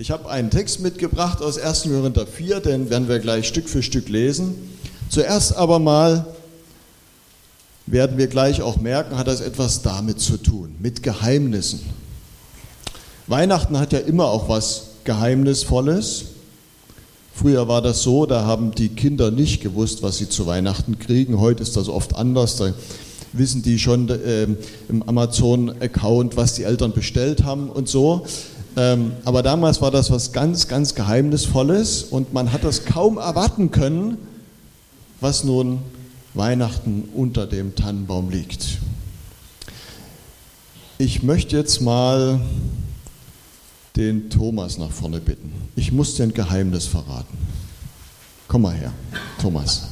Ich habe einen Text mitgebracht aus 1. Korinther 4, den werden wir gleich Stück für Stück lesen. Zuerst aber mal werden wir gleich auch merken, hat das etwas damit zu tun, mit Geheimnissen. Weihnachten hat ja immer auch was Geheimnisvolles. Früher war das so, da haben die Kinder nicht gewusst, was sie zu Weihnachten kriegen. Heute ist das oft anders. Da wissen die schon äh, im Amazon-Account, was die Eltern bestellt haben und so. Ähm, aber damals war das was ganz, ganz Geheimnisvolles und man hat das kaum erwarten können, was nun Weihnachten unter dem Tannenbaum liegt. Ich möchte jetzt mal den Thomas nach vorne bitten. Ich muss dir ein Geheimnis verraten. Komm mal her, Thomas.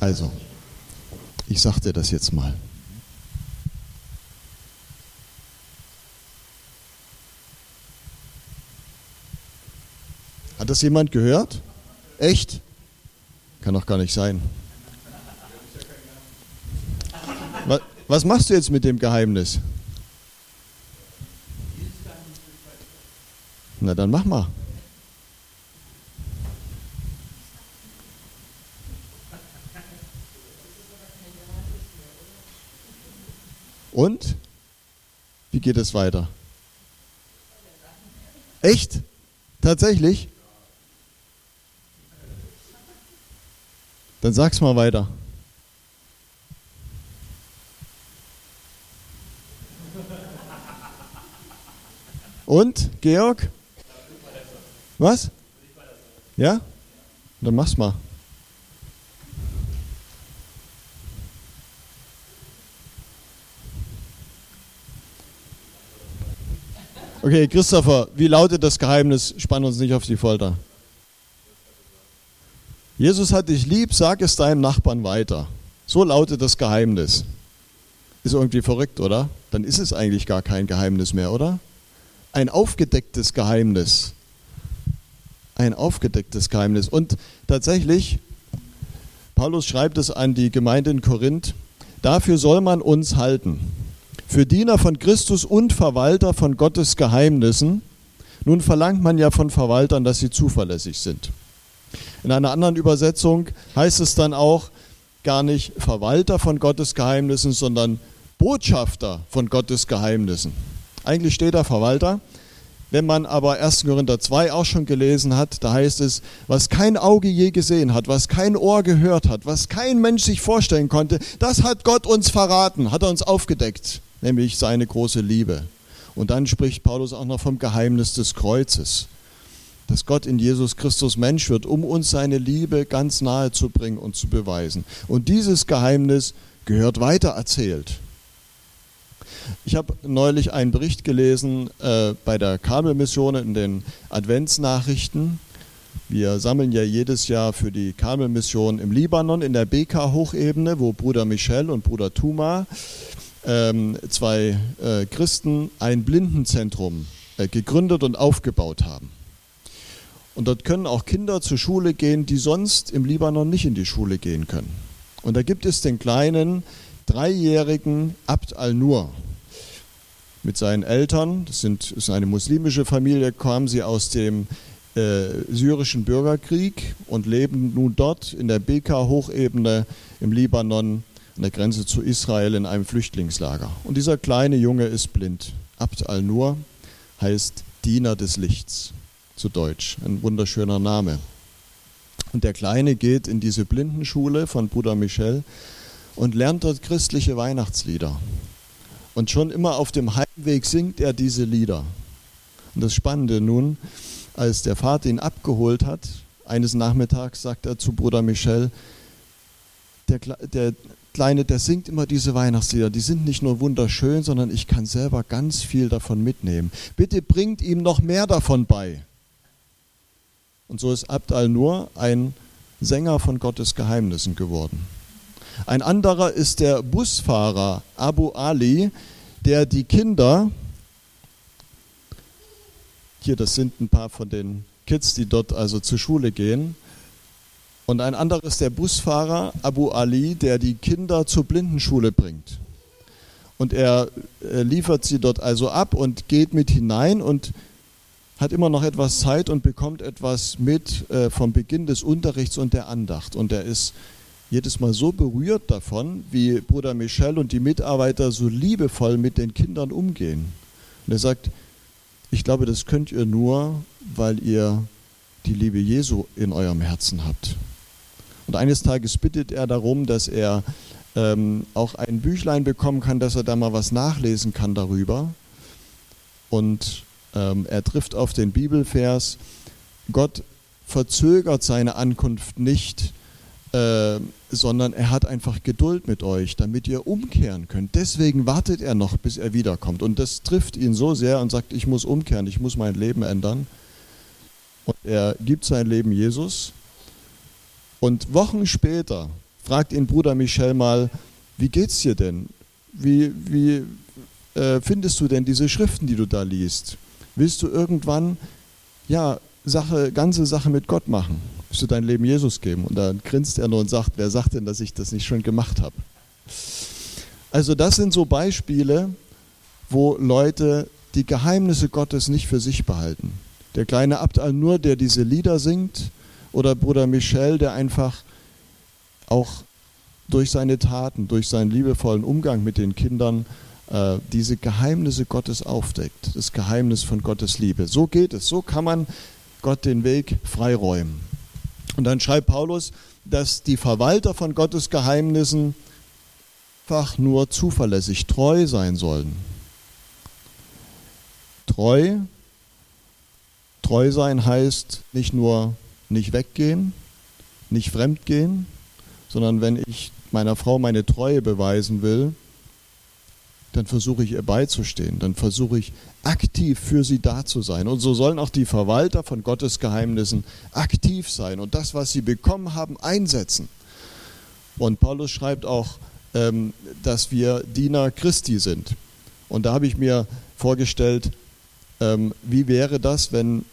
Also, ich sag dir das jetzt mal. Hat das jemand gehört? Echt? Kann doch gar nicht sein. Was machst du jetzt mit dem Geheimnis? Na dann mach mal. Und? Wie geht es weiter? Echt? Tatsächlich? Dann sag's mal weiter. Und, Georg? Was? Ja? Dann mach's mal. Okay, Christopher, wie lautet das Geheimnis? Spann uns nicht auf die Folter. Jesus hat dich lieb, sag es deinem Nachbarn weiter. So lautet das Geheimnis. Ist irgendwie verrückt, oder? Dann ist es eigentlich gar kein Geheimnis mehr, oder? Ein aufgedecktes Geheimnis. Ein aufgedecktes Geheimnis. Und tatsächlich, Paulus schreibt es an die Gemeinde in Korinth, dafür soll man uns halten. Für Diener von Christus und Verwalter von Gottes Geheimnissen. Nun verlangt man ja von Verwaltern, dass sie zuverlässig sind. In einer anderen Übersetzung heißt es dann auch gar nicht Verwalter von Gottes Geheimnissen, sondern Botschafter von Gottes Geheimnissen. Eigentlich steht da Verwalter. Wenn man aber 1. Korinther 2 auch schon gelesen hat, da heißt es, was kein Auge je gesehen hat, was kein Ohr gehört hat, was kein Mensch sich vorstellen konnte, das hat Gott uns verraten, hat er uns aufgedeckt, nämlich seine große Liebe. Und dann spricht Paulus auch noch vom Geheimnis des Kreuzes dass Gott in Jesus Christus Mensch wird, um uns seine Liebe ganz nahe zu bringen und zu beweisen. Und dieses Geheimnis gehört weiter erzählt. Ich habe neulich einen Bericht gelesen äh, bei der Kabelmission in den Adventsnachrichten. Wir sammeln ja jedes Jahr für die Kabelmission im Libanon in der BK-Hochebene, wo Bruder Michel und Bruder Tuma, ähm, zwei äh, Christen, ein Blindenzentrum äh, gegründet und aufgebaut haben. Und dort können auch Kinder zur Schule gehen, die sonst im Libanon nicht in die Schule gehen können. Und da gibt es den kleinen dreijährigen Abd al-Nur mit seinen Eltern. Das, sind, das ist eine muslimische Familie, kamen sie aus dem äh, syrischen Bürgerkrieg und leben nun dort in der Beka-Hochebene im Libanon an der Grenze zu Israel in einem Flüchtlingslager. Und dieser kleine Junge ist blind. Abd al-Nur heißt Diener des Lichts zu Deutsch. Ein wunderschöner Name. Und der Kleine geht in diese Blindenschule von Bruder Michel und lernt dort christliche Weihnachtslieder. Und schon immer auf dem Heimweg singt er diese Lieder. Und das Spannende nun, als der Vater ihn abgeholt hat, eines Nachmittags sagt er zu Bruder Michel, der, der Kleine, der singt immer diese Weihnachtslieder. Die sind nicht nur wunderschön, sondern ich kann selber ganz viel davon mitnehmen. Bitte bringt ihm noch mehr davon bei. Und so ist Abd al-Nur ein Sänger von Gottes Geheimnissen geworden. Ein anderer ist der Busfahrer Abu Ali, der die Kinder, hier das sind ein paar von den Kids, die dort also zur Schule gehen, und ein anderer ist der Busfahrer Abu Ali, der die Kinder zur Blindenschule bringt. Und er äh, liefert sie dort also ab und geht mit hinein und hat immer noch etwas Zeit und bekommt etwas mit äh, vom Beginn des Unterrichts und der Andacht. Und er ist jedes Mal so berührt davon, wie Bruder Michel und die Mitarbeiter so liebevoll mit den Kindern umgehen. Und er sagt, ich glaube, das könnt ihr nur, weil ihr die Liebe Jesu in eurem Herzen habt. Und eines Tages bittet er darum, dass er ähm, auch ein Büchlein bekommen kann, dass er da mal was nachlesen kann darüber. Und er trifft auf den Bibelvers, Gott verzögert seine Ankunft nicht, äh, sondern er hat einfach Geduld mit euch, damit ihr umkehren könnt. Deswegen wartet er noch, bis er wiederkommt. Und das trifft ihn so sehr und sagt, ich muss umkehren, ich muss mein Leben ändern. Und er gibt sein Leben Jesus. Und Wochen später fragt ihn Bruder Michel mal, wie geht's dir denn? Wie, wie äh, findest du denn diese Schriften, die du da liest? Willst du irgendwann, ja, Sache, ganze Sache mit Gott machen? Willst du dein Leben Jesus geben? Und dann grinst er nur und sagt, wer sagt denn, dass ich das nicht schon gemacht habe? Also das sind so Beispiele, wo Leute die Geheimnisse Gottes nicht für sich behalten. Der kleine Abt Al-Nur, der diese Lieder singt, oder Bruder Michel, der einfach auch durch seine Taten, durch seinen liebevollen Umgang mit den Kindern äh, diese Geheimnisse Gottes aufdeckt, das Geheimnis von Gottes Liebe. So geht es, so kann man Gott den Weg freiräumen. Und dann schreibt Paulus, dass die Verwalter von Gottes Geheimnissen einfach nur zuverlässig, treu sein sollen. Treu, treu sein heißt nicht nur nicht weggehen, nicht fremdgehen, sondern wenn ich meiner Frau meine Treue beweisen will, dann versuche ich ihr beizustehen, dann versuche ich aktiv für sie da zu sein. Und so sollen auch die Verwalter von Gottes Geheimnissen aktiv sein und das, was sie bekommen haben, einsetzen. Und Paulus schreibt auch, ähm, dass wir Diener Christi sind. Und da habe ich mir vorgestellt, ähm, wie wäre das, wenn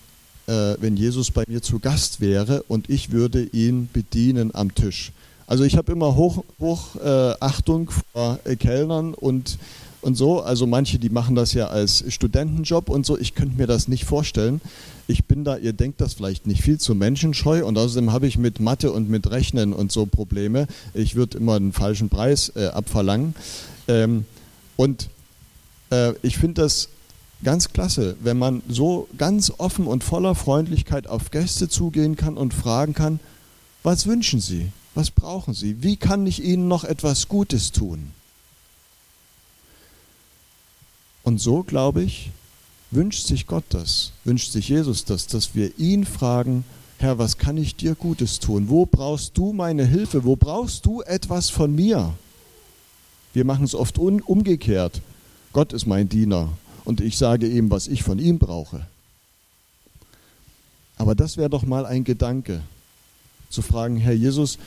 äh, wenn Jesus bei mir zu Gast wäre und ich würde ihn bedienen am Tisch. Also ich habe immer Hochachtung Hoch, äh, vor äh, Kellnern und, und so. Also manche, die machen das ja als Studentenjob und so. Ich könnte mir das nicht vorstellen. Ich bin da, ihr denkt das vielleicht nicht viel zu menschenscheu und außerdem habe ich mit Mathe und mit Rechnen und so Probleme. Ich würde immer einen falschen Preis äh, abverlangen. Ähm, und äh, ich finde das ganz klasse, wenn man so ganz offen und voller Freundlichkeit auf Gäste zugehen kann und fragen kann, was wünschen Sie? Was brauchen Sie? Wie kann ich Ihnen noch etwas Gutes tun? Und so, glaube ich, wünscht sich Gott das, wünscht sich Jesus das, dass wir ihn fragen, Herr, was kann ich dir Gutes tun? Wo brauchst du meine Hilfe? Wo brauchst du etwas von mir? Wir machen es oft umgekehrt. Gott ist mein Diener und ich sage ihm, was ich von ihm brauche. Aber das wäre doch mal ein Gedanke, zu fragen, Herr Jesus,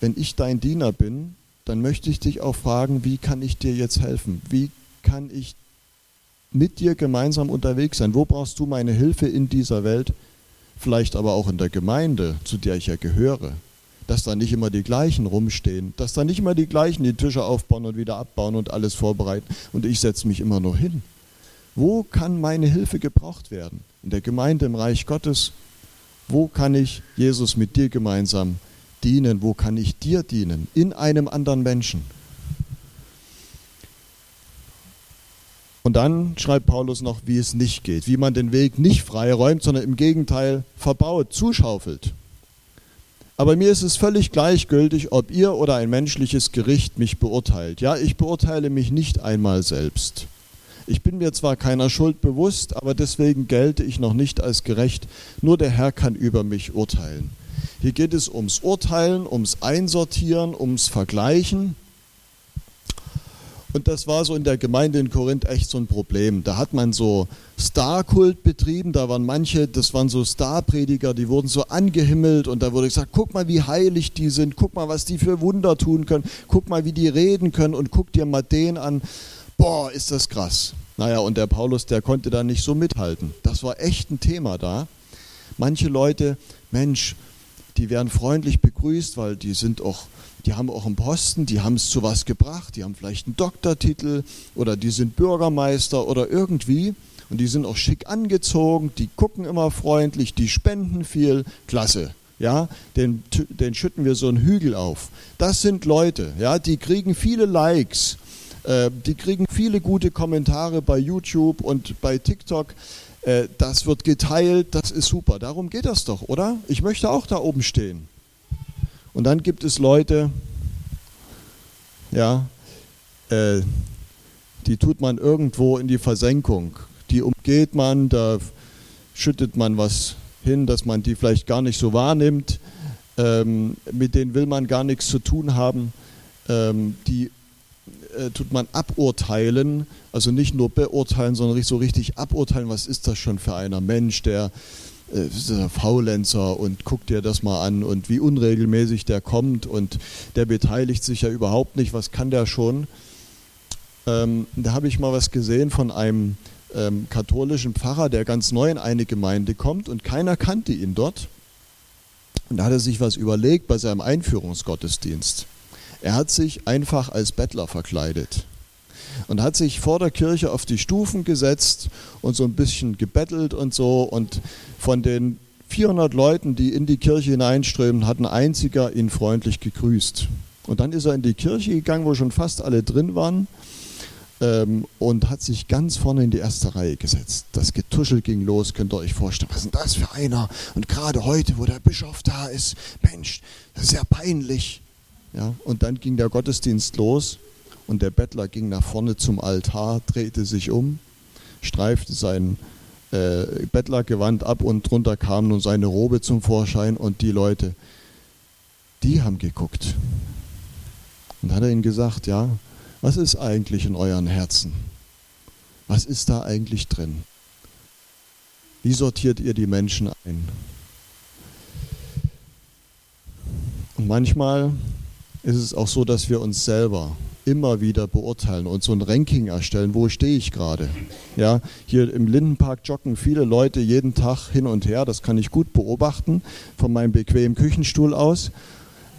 wenn ich dein Diener bin, dann möchte ich dich auch fragen, wie kann ich dir jetzt helfen? Wie kann ich mit dir gemeinsam unterwegs sein? Wo brauchst du meine Hilfe in dieser Welt? Vielleicht aber auch in der Gemeinde, zu der ich ja gehöre. Dass da nicht immer die gleichen rumstehen, dass da nicht immer die gleichen die Tische aufbauen und wieder abbauen und alles vorbereiten und ich setze mich immer nur hin. Wo kann meine Hilfe gebraucht werden? In der Gemeinde, im Reich Gottes? Wo kann ich, Jesus, mit dir gemeinsam dienen? Wo kann ich dir dienen? In einem anderen Menschen. Und dann schreibt Paulus noch, wie es nicht geht, wie man den Weg nicht freiräumt, sondern im Gegenteil verbaut, zuschaufelt. Aber mir ist es völlig gleichgültig, ob ihr oder ein menschliches Gericht mich beurteilt. Ja, ich beurteile mich nicht einmal selbst. Ich bin mir zwar keiner Schuld bewusst, aber deswegen gelte ich noch nicht als gerecht. Nur der Herr kann über mich urteilen. Hier geht es ums Urteilen, ums Einsortieren, ums Vergleichen. Und das war so in der Gemeinde in Korinth echt so ein Problem. Da hat man so Starkult betrieben, da waren manche, das waren so Starprediger, die wurden so angehimmelt und da wurde gesagt, guck mal, wie heilig die sind, guck mal, was die für Wunder tun können, guck mal, wie die reden können und guck dir mal den an boah, ist das krass. Naja, und der Paulus, der konnte da nicht so mithalten. Das war echt ein Thema da. Manche Leute, Mensch, die werden freundlich begrüßt, weil die sind auch, die haben auch einen Posten, die haben es zu was gebracht, die haben vielleicht einen Doktortitel oder die sind Bürgermeister oder irgendwie und die sind auch schick angezogen, die gucken immer freundlich, die spenden viel, klasse. Ja, den, den schütten wir so einen Hügel auf. Das sind Leute, ja, die kriegen viele Likes, äh, die kriegen viele gute Kommentare bei YouTube und bei TikTok. Äh, das wird geteilt, das ist super. Darum geht das doch, oder? Ich möchte auch da oben stehen. Und dann gibt es Leute, ja, äh, die tut man irgendwo in die Versenkung. Die umgeht man, da schüttet man was hin, dass man die vielleicht gar nicht so wahrnimmt. Ähm, mit denen will man gar nichts zu tun haben. Ähm, die äh, tut man aburteilen, also nicht nur beurteilen, sondern so richtig aburteilen, was ist das schon für einer Mensch, der äh, Faulenzer und guck dir das mal an und wie unregelmäßig der kommt und der beteiligt sich ja überhaupt nicht, was kann der schon? Ähm, da habe ich mal was gesehen von einem ähm, katholischen Pfarrer, der ganz neu in eine Gemeinde kommt und keiner kannte ihn dort. Und da hat er sich was überlegt bei seinem Einführungsgottesdienst. Er hat sich einfach als Bettler verkleidet und hat sich vor der Kirche auf die Stufen gesetzt und so ein bisschen gebettelt und so. Und von den 400 Leuten, die in die Kirche hineinströmen, hat ein einziger ihn freundlich gegrüßt. Und dann ist er in die Kirche gegangen, wo schon fast alle drin waren ähm, und hat sich ganz vorne in die erste Reihe gesetzt. Das Getuschel ging los, könnt ihr euch vorstellen. Was ist denn das für einer? Und gerade heute, wo der Bischof da ist, Mensch, das ist ja peinlich. Ja, und dann ging der Gottesdienst los und der Bettler ging nach vorne zum Altar, drehte sich um, streifte sein äh, Bettlergewand ab und drunter kam nun seine Robe zum Vorschein und die Leute, die haben geguckt. Und hat er ihnen gesagt, ja, was ist eigentlich in euren Herzen? Was ist da eigentlich drin? Wie sortiert ihr die Menschen ein? Und manchmal ist es auch so, dass wir uns selber immer wieder beurteilen und so ein Ranking erstellen, wo stehe ich gerade. Ja, hier im Lindenpark joggen viele Leute jeden Tag hin und her, das kann ich gut beobachten von meinem bequemen Küchenstuhl aus.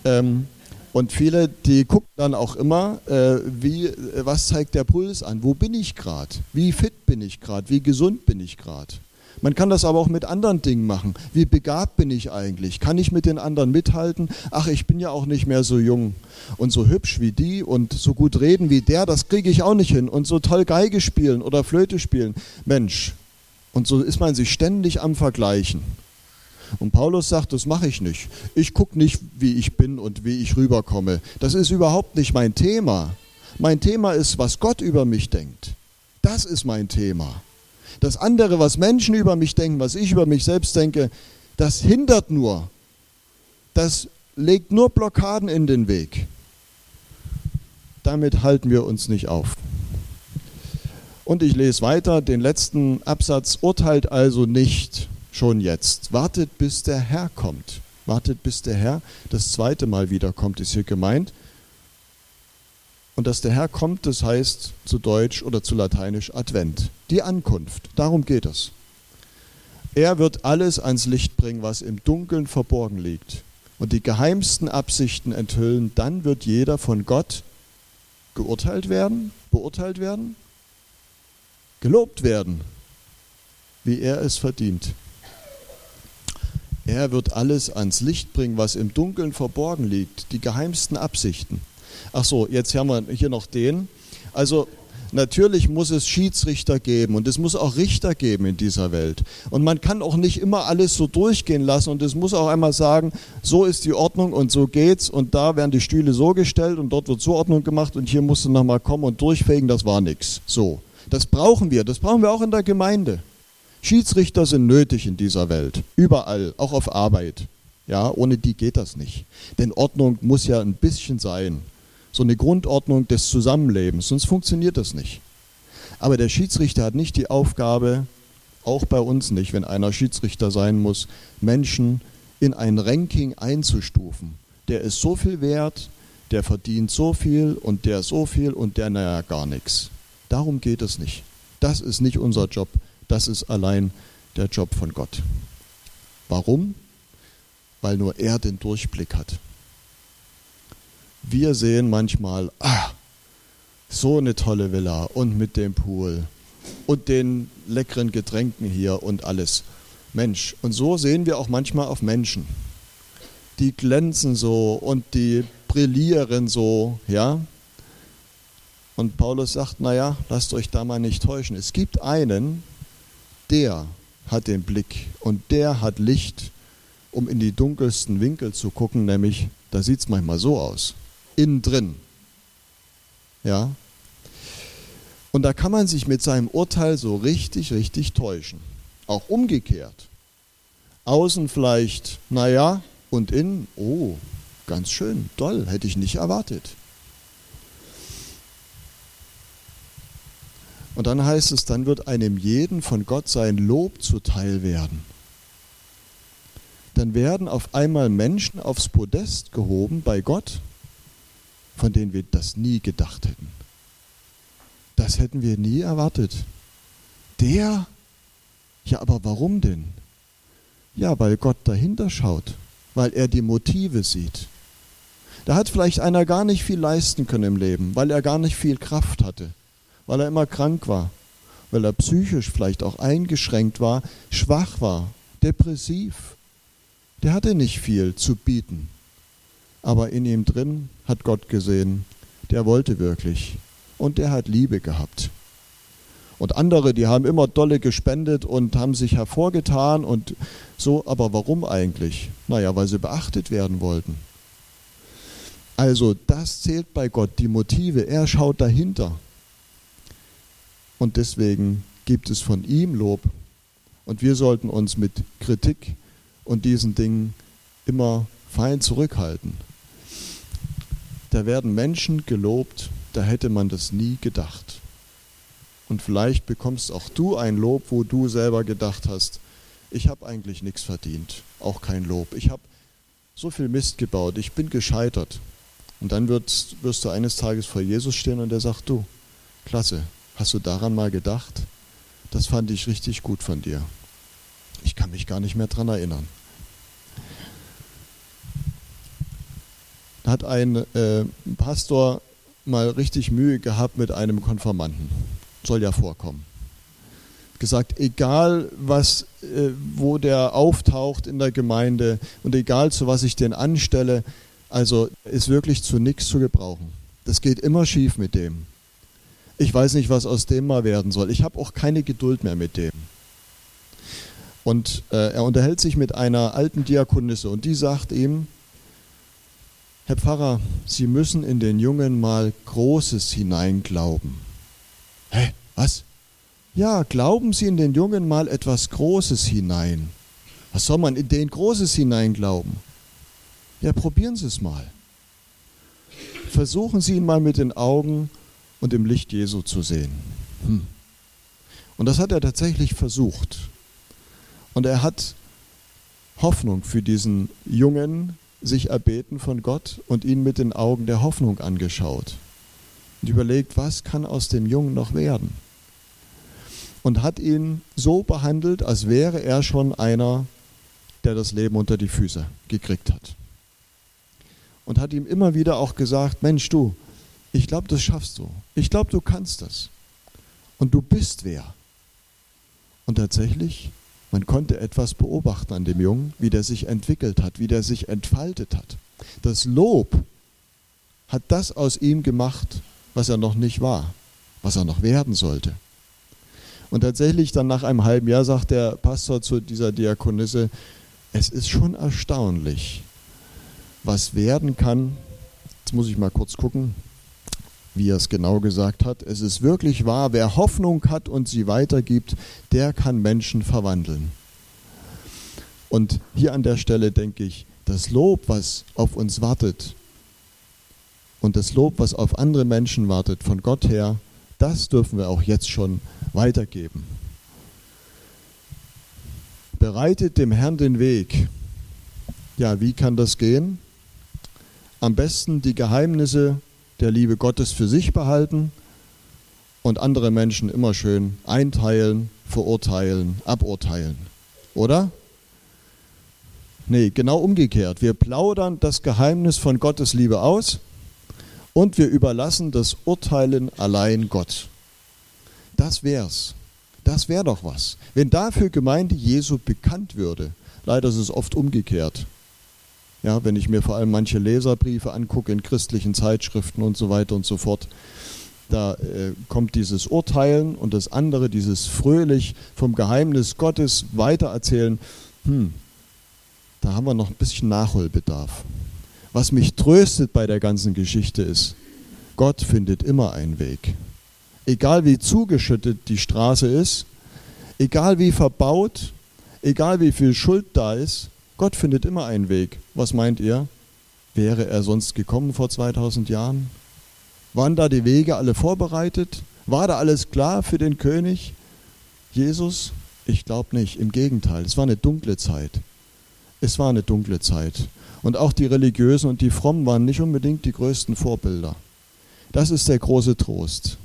Ähm, und viele, die gucken dann auch immer, äh, wie, was zeigt der Puls an, wo bin ich gerade, wie fit bin ich gerade, wie gesund bin ich gerade. Man kann das aber auch mit anderen Dingen machen. Wie begabt bin ich eigentlich? Kann ich mit den anderen mithalten? Ach, ich bin ja auch nicht mehr so jung und so hübsch wie die und so gut reden wie der, das kriege ich auch nicht hin. Und so toll Geige spielen oder Flöte spielen. Mensch. Und so ist man sich ständig am Vergleichen. Und Paulus sagt, das mache ich nicht. Ich gucke nicht, wie ich bin und wie ich rüberkomme. Das ist überhaupt nicht mein Thema. Mein Thema ist, was Gott über mich denkt. Das ist mein Thema. Das andere, was Menschen über mich denken, was ich über mich selbst denke, das hindert nur. Das legt nur Blockaden in den Weg. Damit halten wir uns nicht auf. Und ich lese weiter, den letzten Absatz, urteilt also nicht schon jetzt. Wartet, bis der Herr kommt. Wartet, bis der Herr das zweite Mal wiederkommt, ist hier gemeint. Und dass der Herr kommt, das heißt zu Deutsch oder zu Lateinisch Advent, die Ankunft. Darum geht es. Er wird alles ans Licht bringen, was im Dunkeln verborgen liegt und die geheimsten Absichten enthüllen. Dann wird jeder von Gott geurteilt werden, beurteilt werden, gelobt werden, wie er es verdient. Er wird alles ans Licht bringen, was im Dunkeln verborgen liegt, die geheimsten Absichten. Ach so, jetzt haben wir hier noch den. Also natürlich muss es Schiedsrichter geben und es muss auch Richter geben in dieser Welt. Und man kann auch nicht immer alles so durchgehen lassen und es muss auch einmal sagen, so ist die Ordnung und so geht's und da werden die Stühle so gestellt und dort wird so Ordnung gemacht und hier musst du nochmal kommen und durchfegen, das war nichts. So. Das brauchen wir, das brauchen wir auch in der Gemeinde. Schiedsrichter sind nötig in dieser Welt, überall, auch auf Arbeit. Ja, ohne die geht das nicht. Denn Ordnung muss ja ein bisschen sein so eine Grundordnung des Zusammenlebens, sonst funktioniert das nicht. Aber der Schiedsrichter hat nicht die Aufgabe, auch bei uns nicht, wenn einer Schiedsrichter sein muss, Menschen in ein Ranking einzustufen. Der ist so viel wert, der verdient so viel und der so viel und der naja gar nichts. Darum geht es nicht. Das ist nicht unser Job, das ist allein der Job von Gott. Warum? Weil nur er den Durchblick hat wir sehen manchmal, ah, so eine tolle Villa und mit dem Pool und den leckeren Getränken hier und alles. Mensch, und so sehen wir auch manchmal auf Menschen. Die glänzen so und die brillieren so, ja. Und Paulus sagt, naja, lasst euch da mal nicht täuschen. Es gibt einen, der hat den Blick und der hat Licht, um in die dunkelsten Winkel zu gucken, nämlich, da sieht es manchmal so aus, innen drin. Ja. Und da kann man sich mit seinem Urteil so richtig, richtig täuschen. Auch umgekehrt. Außen vielleicht, naja, und innen, oh, ganz schön, toll, hätte ich nicht erwartet. Und dann heißt es, dann wird einem jeden von Gott sein Lob zuteil werden. Dann werden auf einmal Menschen aufs Podest gehoben bei Gott, von denen wir das nie gedacht hätten. Das hätten wir nie erwartet. Der? Ja, aber warum denn? Ja, weil Gott dahinter schaut, weil er die Motive sieht. Da hat vielleicht einer gar nicht viel leisten können im Leben, weil er gar nicht viel Kraft hatte weil er immer krank war, weil er psychisch vielleicht auch eingeschränkt war, schwach war, depressiv. Der hatte nicht viel zu bieten. Aber in ihm drin hat Gott gesehen, der wollte wirklich und der hat Liebe gehabt. Und andere, die haben immer dolle gespendet und haben sich hervorgetan und so, aber warum eigentlich? Naja, weil sie beachtet werden wollten. Also das zählt bei Gott, die Motive, er schaut dahinter. Und deswegen gibt es von ihm Lob. Und wir sollten uns mit Kritik und diesen Dingen immer fein zurückhalten. Da werden Menschen gelobt, da hätte man das nie gedacht. Und vielleicht bekommst auch du ein Lob, wo du selber gedacht hast, ich habe eigentlich nichts verdient, auch kein Lob. Ich habe so viel Mist gebaut, ich bin gescheitert. Und dann wirst, wirst du eines Tages vor Jesus stehen und er sagt, du, klasse, Hast du daran mal gedacht? Das fand ich richtig gut von dir. Ich kann mich gar nicht mehr daran erinnern. Hat ein äh, Pastor mal richtig Mühe gehabt mit einem Konformanten. Soll ja vorkommen. Gesagt, egal was, äh, wo der auftaucht in der Gemeinde und egal zu was ich den anstelle, also ist wirklich zu nichts zu gebrauchen. Das geht immer schief mit dem. Ich weiß nicht, was aus dem mal werden soll. Ich habe auch keine Geduld mehr mit dem. Und äh, er unterhält sich mit einer alten Diakonisse und die sagt ihm, Herr Pfarrer, Sie müssen in den Jungen mal Großes hineinglauben. Hä, was? Ja, glauben Sie in den Jungen mal etwas Großes hinein. Was soll man in den Großes hineinglauben? Ja, probieren Sie es mal. Versuchen Sie ihn mal mit den Augen und im Licht Jesu zu sehen. Hm. Und das hat er tatsächlich versucht. Und er hat Hoffnung für diesen Jungen sich erbeten von Gott und ihn mit den Augen der Hoffnung angeschaut. Und überlegt, was kann aus dem Jungen noch werden? Und hat ihn so behandelt, als wäre er schon einer, der das Leben unter die Füße gekriegt hat. Und hat ihm immer wieder auch gesagt, Mensch du, ich glaube, das schaffst du. Ich glaube, du kannst das. Und du bist wer. Und tatsächlich, man konnte etwas beobachten an dem Jungen, wie der sich entwickelt hat, wie der sich entfaltet hat. Das Lob hat das aus ihm gemacht, was er noch nicht war, was er noch werden sollte. Und tatsächlich dann nach einem halben Jahr sagt der Pastor zu dieser Diakonisse, es ist schon erstaunlich, was werden kann. Jetzt muss ich mal kurz gucken wie er es genau gesagt hat. Es ist wirklich wahr, wer Hoffnung hat und sie weitergibt, der kann Menschen verwandeln. Und hier an der Stelle denke ich, das Lob, was auf uns wartet und das Lob, was auf andere Menschen wartet, von Gott her, das dürfen wir auch jetzt schon weitergeben. Bereitet dem Herrn den Weg. Ja, wie kann das gehen? Am besten die Geheimnisse der Liebe Gottes für sich behalten und andere Menschen immer schön einteilen, verurteilen, aburteilen. Oder? Nee, genau umgekehrt. Wir plaudern das Geheimnis von Gottes Liebe aus und wir überlassen das Urteilen allein Gott. Das wär's. Das wäre doch was. Wenn dafür Gemeinde Jesu bekannt würde. Leider ist es oft umgekehrt. Ja, wenn ich mir vor allem manche Leserbriefe angucke in christlichen Zeitschriften und so weiter und so fort, da äh, kommt dieses Urteilen und das andere, dieses fröhlich vom Geheimnis Gottes weitererzählen. Hm, da haben wir noch ein bisschen Nachholbedarf. Was mich tröstet bei der ganzen Geschichte ist, Gott findet immer einen Weg. Egal wie zugeschüttet die Straße ist, egal wie verbaut, egal wie viel Schuld da ist, Gott findet immer einen Weg. Was meint ihr? Wäre er sonst gekommen vor 2000 Jahren? Waren da die Wege alle vorbereitet? War da alles klar für den König? Jesus? Ich glaube nicht. Im Gegenteil, es war eine dunkle Zeit. Es war eine dunkle Zeit. Und auch die Religiösen und die Frommen waren nicht unbedingt die größten Vorbilder. Das ist der große Trost.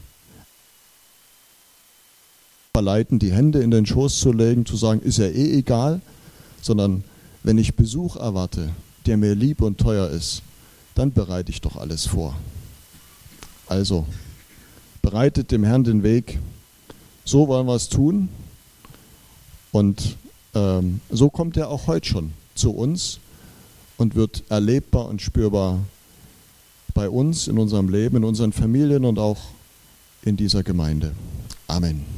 Verleiten, die Hände in den Schoß zu legen, zu sagen, ist ja eh egal, sondern wenn ich Besuch erwarte, der mir lieb und teuer ist, dann bereite ich doch alles vor. Also, bereitet dem Herrn den Weg. So wollen wir es tun. Und ähm, so kommt er auch heute schon zu uns und wird erlebbar und spürbar bei uns, in unserem Leben, in unseren Familien und auch in dieser Gemeinde. Amen.